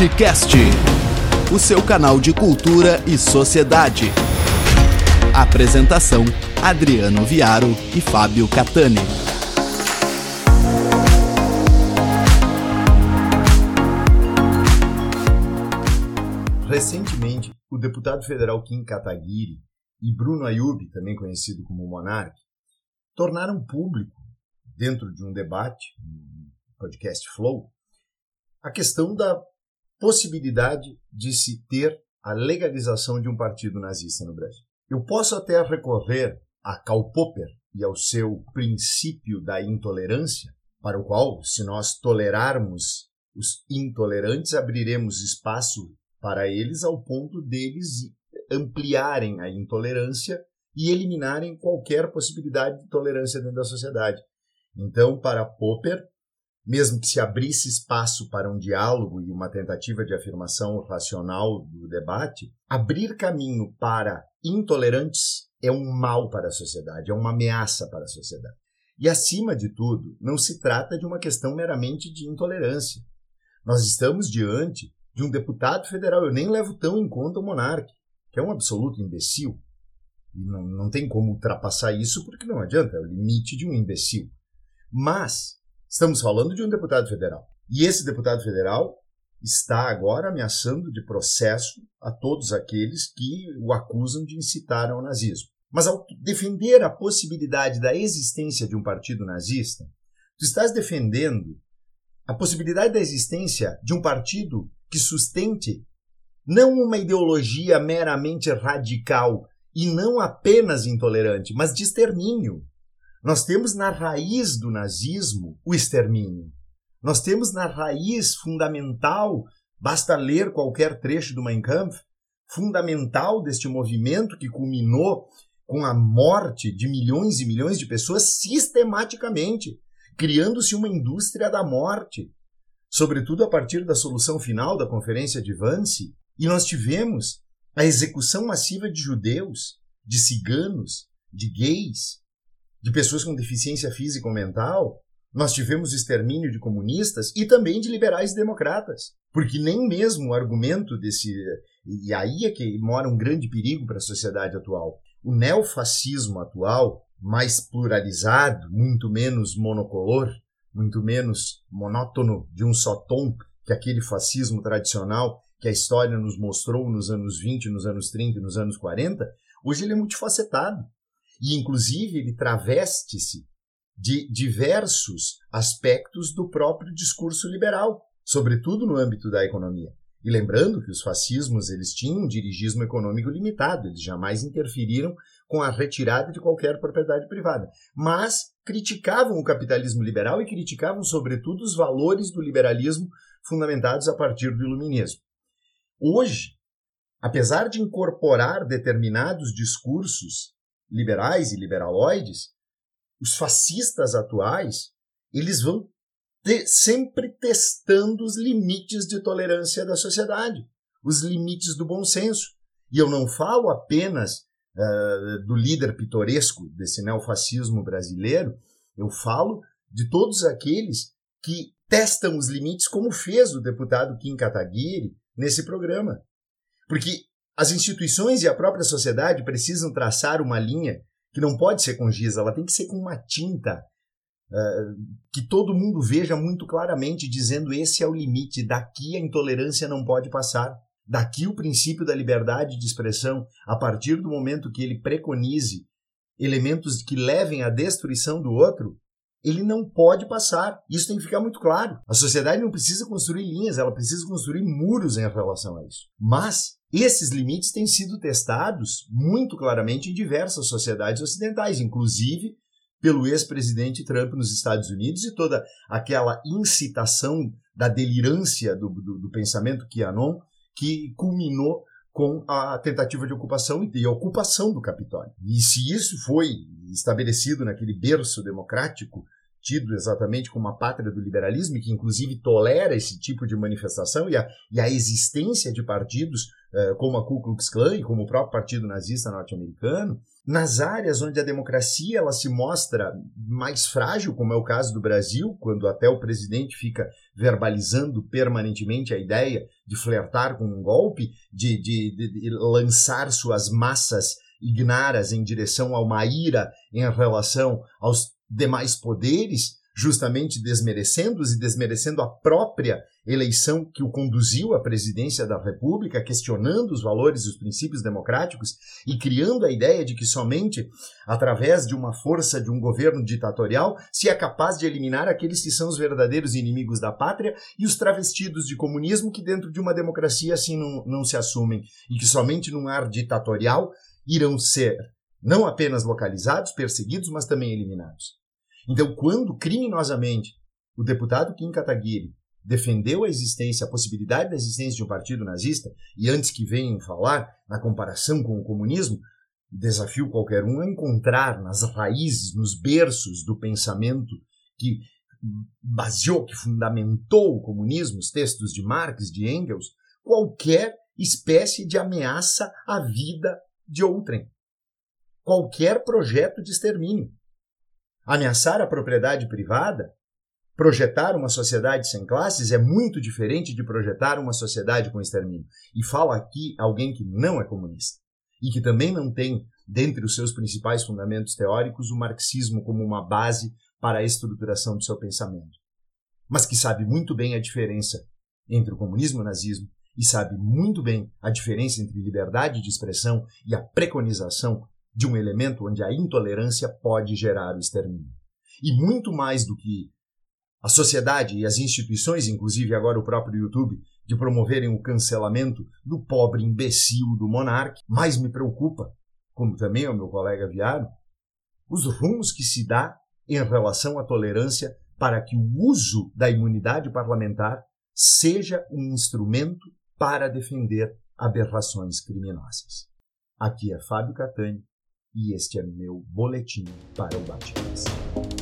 Anticast, o seu canal de cultura e sociedade. Apresentação: Adriano Viaro e Fábio Catani. Recentemente, o deputado federal Kim Kataguiri e Bruno Ayub, também conhecido como Monark, tornaram público, dentro de um debate, no podcast Flow, a questão da possibilidade de se ter a legalização de um partido nazista no Brasil. Eu posso até recorrer a Karl Popper e ao seu princípio da intolerância, para o qual, se nós tolerarmos os intolerantes, abriremos espaço para eles ao ponto deles ampliarem a intolerância e eliminarem qualquer possibilidade de tolerância dentro da sociedade. Então, para Popper, mesmo que se abrisse espaço para um diálogo e uma tentativa de afirmação racional do debate, abrir caminho para intolerantes é um mal para a sociedade, é uma ameaça para a sociedade. E, acima de tudo, não se trata de uma questão meramente de intolerância. Nós estamos diante de um deputado federal, eu nem levo tão em conta o monarca, que é um absoluto imbecil. E não, não tem como ultrapassar isso, porque não adianta, é o limite de um imbecil. Mas estamos falando de um deputado federal. E esse deputado federal está agora ameaçando de processo a todos aqueles que o acusam de incitar ao nazismo. Mas ao defender a possibilidade da existência de um partido nazista, tu estás defendendo a possibilidade da existência de um partido que sustente não uma ideologia meramente radical e não apenas intolerante, mas de extermínio. Nós temos na raiz do nazismo o extermínio. Nós temos na raiz fundamental, basta ler qualquer trecho do Mein Kampf, fundamental deste movimento que culminou com a morte de milhões e milhões de pessoas sistematicamente, criando-se uma indústria da morte, sobretudo a partir da solução final da Conferência de Wannsee, e nós tivemos a execução massiva de judeus, de ciganos, de gays, de pessoas com deficiência física ou mental, nós tivemos extermínio de comunistas e também de liberais e democratas. Porque nem mesmo o argumento desse. E aí é que mora um grande perigo para a sociedade atual. O neofascismo atual, mais pluralizado, muito menos monocolor, muito menos monótono de um só tom que aquele fascismo tradicional que a história nos mostrou nos anos 20, nos anos 30 e nos anos 40, hoje ele é multifacetado. E, inclusive, ele traveste-se de diversos aspectos do próprio discurso liberal, sobretudo no âmbito da economia. E lembrando que os fascismos eles tinham um dirigismo econômico limitado, eles jamais interferiram com a retirada de qualquer propriedade privada, mas criticavam o capitalismo liberal e criticavam sobretudo os valores do liberalismo fundamentados a partir do iluminismo. Hoje, apesar de incorporar determinados discursos liberais e liberaloides, os fascistas atuais, eles vão te, sempre testando os limites de tolerância da sociedade, os limites do bom senso. E eu não falo apenas uh, do líder pitoresco desse neofascismo brasileiro, eu falo de todos aqueles que testam os limites, como fez o deputado Kim Kataguiri, nesse programa. Porque as instituições e a própria sociedade precisam traçar uma linha que não pode ser com giz, ela tem que ser com uma tinta uh, que todo mundo veja muito claramente, dizendo esse é o limite, daqui a intolerância não pode passar. Daqui o princípio da liberdade de expressão, a partir do momento que ele preconize elementos que levem à destruição do outro, ele não pode passar. Isso tem que ficar muito claro. A sociedade não precisa construir linhas, ela precisa construir muros em relação a isso. Mas esses limites têm sido testados muito claramente em diversas sociedades ocidentais, inclusive pelo ex-presidente Trump nos Estados Unidos e toda aquela incitação da delirância do, do, do pensamento QAnon que culminou com a tentativa de ocupação e ocupação do Capitólio. E se isso foi estabelecido naquele berço democrático, tido exatamente como a pátria do liberalismo, que inclusive tolera esse tipo de manifestação e a, e a existência de partidos uh, como a Ku Klux Klan e como o próprio Partido Nazista norte-americano, nas áreas onde a democracia ela se mostra mais frágil, como é o caso do Brasil, quando até o presidente fica verbalizando permanentemente a ideia de flertar com um golpe, de, de, de lançar suas massas ignaras em direção a uma ira em relação aos demais poderes, justamente desmerecendo-os e desmerecendo a própria eleição que o conduziu à presidência da República, questionando os valores e os princípios democráticos e criando a ideia de que somente através de uma força de um governo ditatorial se é capaz de eliminar aqueles que são os verdadeiros inimigos da pátria e os travestidos de comunismo que dentro de uma democracia assim não, não se assumem e que somente num ar ditatorial irão ser não apenas localizados, perseguidos, mas também eliminados. Então, quando criminosamente o deputado Kim Kataguiri defendeu a existência, a possibilidade da existência de um partido nazista, e antes que venham falar na comparação com o comunismo, desafio qualquer um a encontrar nas raízes, nos berços do pensamento que baseou, que fundamentou o comunismo, os textos de Marx, de Engels, qualquer espécie de ameaça à vida de outrem. Qualquer projeto de extermínio. Ameaçar a propriedade privada, projetar uma sociedade sem classes é muito diferente de projetar uma sociedade com extermínio. E fala aqui alguém que não é comunista e que também não tem, dentre os seus principais fundamentos teóricos, o marxismo como uma base para a estruturação do seu pensamento. Mas que sabe muito bem a diferença entre o comunismo e o nazismo e sabe muito bem a diferença entre liberdade de expressão e a preconização de um elemento onde a intolerância pode gerar o extermínio. E muito mais do que a sociedade e as instituições, inclusive agora o próprio YouTube, de promoverem o cancelamento do pobre imbecil do monarca, mais me preocupa, como também o meu colega Viário, os rumos que se dá em relação à tolerância para que o uso da imunidade parlamentar seja um instrumento para defender aberrações criminosas. Aqui é Fábio Catani e este é meu boletim para o Bate-Cabeça.